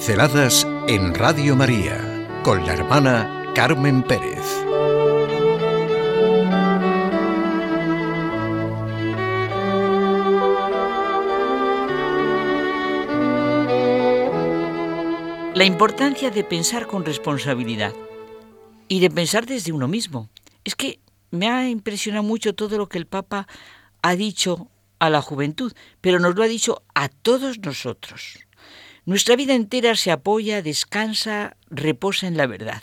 Pinceladas en Radio María con la hermana Carmen Pérez. La importancia de pensar con responsabilidad y de pensar desde uno mismo. Es que me ha impresionado mucho todo lo que el Papa ha dicho a la juventud, pero nos lo ha dicho a todos nosotros. Nuestra vida entera se apoya, descansa, reposa en la verdad.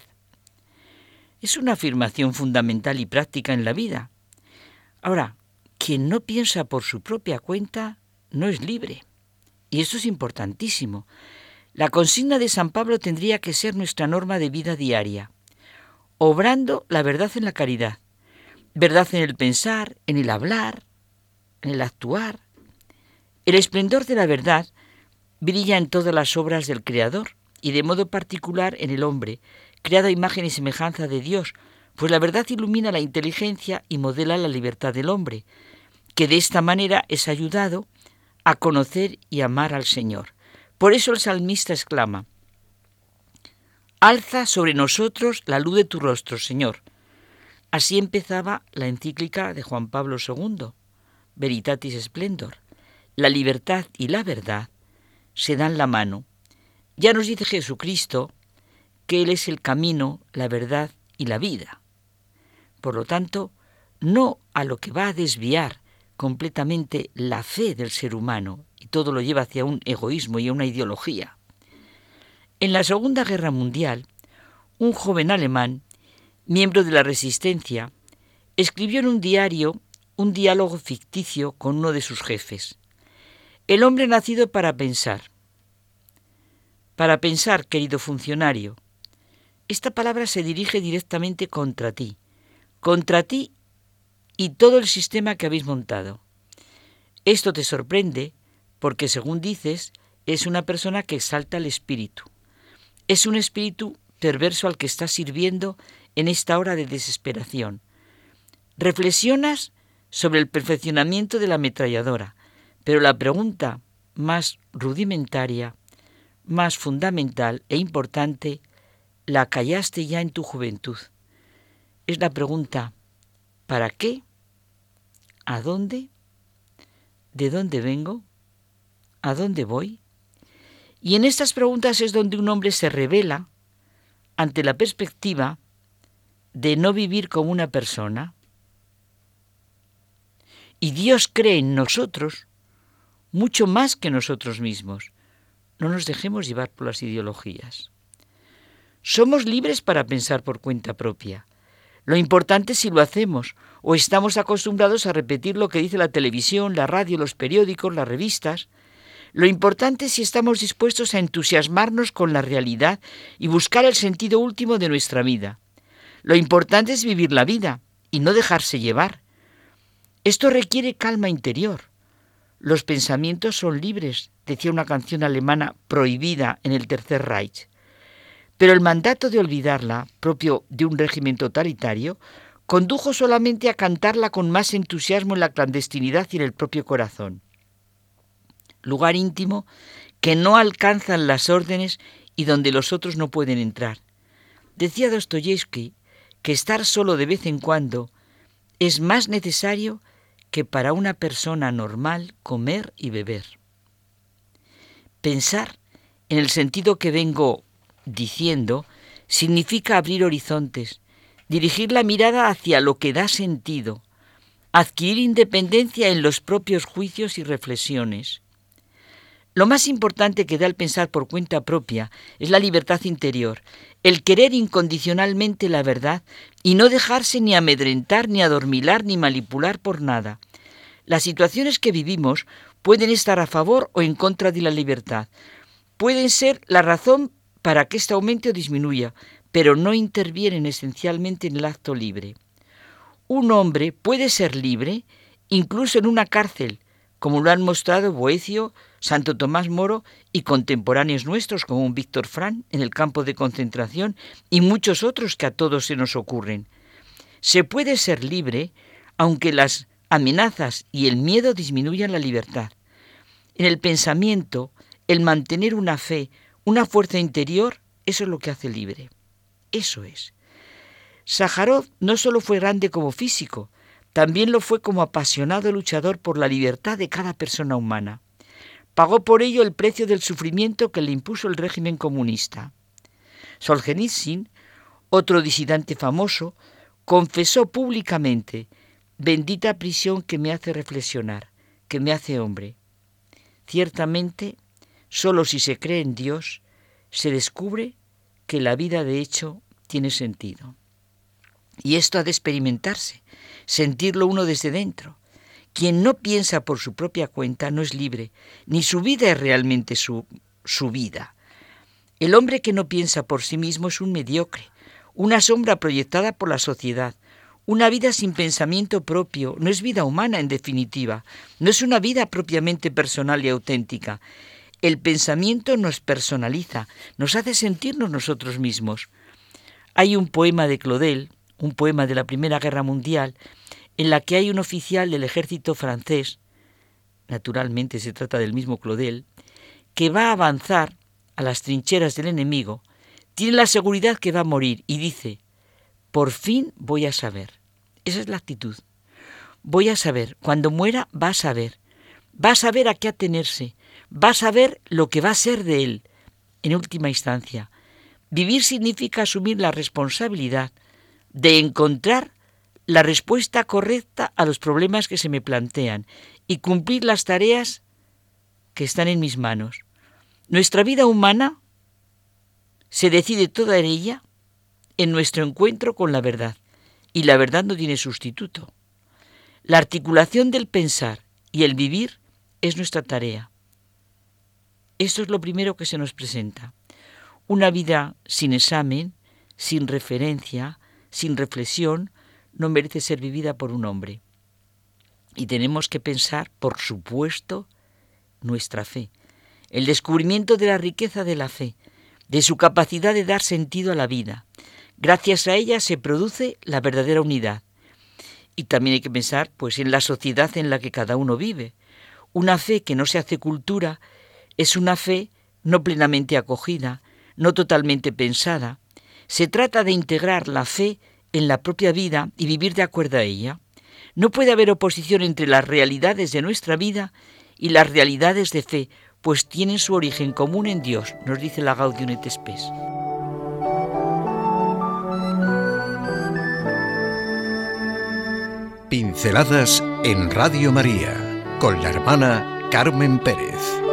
Es una afirmación fundamental y práctica en la vida. Ahora, quien no piensa por su propia cuenta no es libre. Y esto es importantísimo. La consigna de San Pablo tendría que ser nuestra norma de vida diaria, obrando la verdad en la caridad, verdad en el pensar, en el hablar, en el actuar. El esplendor de la verdad brilla en todas las obras del Creador y de modo particular en el hombre, creado a imagen y semejanza de Dios, pues la verdad ilumina la inteligencia y modela la libertad del hombre, que de esta manera es ayudado a conocer y amar al Señor. Por eso el salmista exclama, Alza sobre nosotros la luz de tu rostro, Señor. Así empezaba la encíclica de Juan Pablo II, Veritatis Splendor. La libertad y la verdad se dan la mano. Ya nos dice Jesucristo que Él es el camino, la verdad y la vida. Por lo tanto, no a lo que va a desviar completamente la fe del ser humano, y todo lo lleva hacia un egoísmo y a una ideología. En la Segunda Guerra Mundial, un joven alemán, miembro de la Resistencia, escribió en un diario un diálogo ficticio con uno de sus jefes. El hombre nacido para pensar. Para pensar, querido funcionario. Esta palabra se dirige directamente contra ti, contra ti y todo el sistema que habéis montado. Esto te sorprende porque, según dices, es una persona que exalta el espíritu. Es un espíritu perverso al que estás sirviendo en esta hora de desesperación. Reflexionas sobre el perfeccionamiento de la ametralladora, pero la pregunta más rudimentaria, más fundamental e importante, la callaste ya en tu juventud. Es la pregunta, ¿para qué? ¿A dónde? ¿De dónde vengo? ¿A dónde voy? Y en estas preguntas es donde un hombre se revela ante la perspectiva de no vivir como una persona. Y Dios cree en nosotros mucho más que nosotros mismos. No nos dejemos llevar por las ideologías. Somos libres para pensar por cuenta propia. Lo importante es si lo hacemos o estamos acostumbrados a repetir lo que dice la televisión, la radio, los periódicos, las revistas. Lo importante es si estamos dispuestos a entusiasmarnos con la realidad y buscar el sentido último de nuestra vida. Lo importante es vivir la vida y no dejarse llevar. Esto requiere calma interior. Los pensamientos son libres, decía una canción alemana prohibida en el Tercer Reich. Pero el mandato de olvidarla, propio de un régimen totalitario, condujo solamente a cantarla con más entusiasmo en la clandestinidad y en el propio corazón. Lugar íntimo que no alcanzan las órdenes y donde los otros no pueden entrar. Decía Dostoyevsky que estar solo de vez en cuando es más necesario para una persona normal comer y beber. Pensar, en el sentido que vengo diciendo, significa abrir horizontes, dirigir la mirada hacia lo que da sentido, adquirir independencia en los propios juicios y reflexiones. Lo más importante que da el pensar por cuenta propia es la libertad interior, el querer incondicionalmente la verdad y no dejarse ni amedrentar, ni adormilar, ni manipular por nada. Las situaciones que vivimos pueden estar a favor o en contra de la libertad. Pueden ser la razón para que éste aumente o disminuya, pero no intervienen esencialmente en el acto libre. Un hombre puede ser libre incluso en una cárcel, como lo han mostrado Boecio, Santo Tomás Moro y contemporáneos nuestros como un Víctor Fran en el campo de concentración y muchos otros que a todos se nos ocurren. Se puede ser libre aunque las amenazas y el miedo disminuyan la libertad. En el pensamiento, el mantener una fe, Una fuerza interior, eso es lo que hace libre. Eso es. Sájarov no solo fue grande como físico, también lo fue como apasionado luchador por la libertad de cada persona humana. Pagó por ello el precio del sufrimiento que le impuso el régimen comunista. Solzhenitsyn, otro disidente famoso, confesó públicamente, bendita prisión que me hace reflexionar, que me hace hombre. Ciertamente, solo si se cree en Dios, se descubre que la vida de hecho tiene sentido. Y esto ha de experimentarse, sentirlo uno desde dentro. Quien no piensa por su propia cuenta no es libre, ni su vida es realmente su, su vida. El hombre que no piensa por sí mismo es un mediocre, una sombra proyectada por la sociedad. Una vida sin pensamiento propio no es vida humana en definitiva, no es una vida propiamente personal y auténtica. El pensamiento nos personaliza, nos hace sentirnos nosotros mismos. Hay un poema de Claudel, un poema de la Primera Guerra Mundial, en la que hay un oficial del ejército francés, naturalmente se trata del mismo Claudel, que va a avanzar a las trincheras del enemigo, tiene la seguridad que va a morir y dice, por fin voy a saber. Esa es la actitud. Voy a saber, cuando muera va a saber, va a saber a qué atenerse, va a saber lo que va a ser de él, en última instancia. Vivir significa asumir la responsabilidad de encontrar la respuesta correcta a los problemas que se me plantean y cumplir las tareas que están en mis manos. Nuestra vida humana se decide toda en ella en nuestro encuentro con la verdad, y la verdad no tiene sustituto. La articulación del pensar y el vivir es nuestra tarea. Esto es lo primero que se nos presenta. Una vida sin examen, sin referencia, sin reflexión, no merece ser vivida por un hombre. Y tenemos que pensar, por supuesto, nuestra fe el descubrimiento de la riqueza de la fe, de su capacidad de dar sentido a la vida. Gracias a ella se produce la verdadera unidad. Y también hay que pensar pues en la sociedad en la que cada uno vive. Una fe que no se hace cultura es una fe no plenamente acogida, no totalmente pensada. Se trata de integrar la fe en la propia vida y vivir de acuerdo a ella. No puede haber oposición entre las realidades de nuestra vida y las realidades de fe, pues tienen su origen común en Dios, nos dice la Gaudium et Spes. Pinceladas en Radio María con la hermana Carmen Pérez.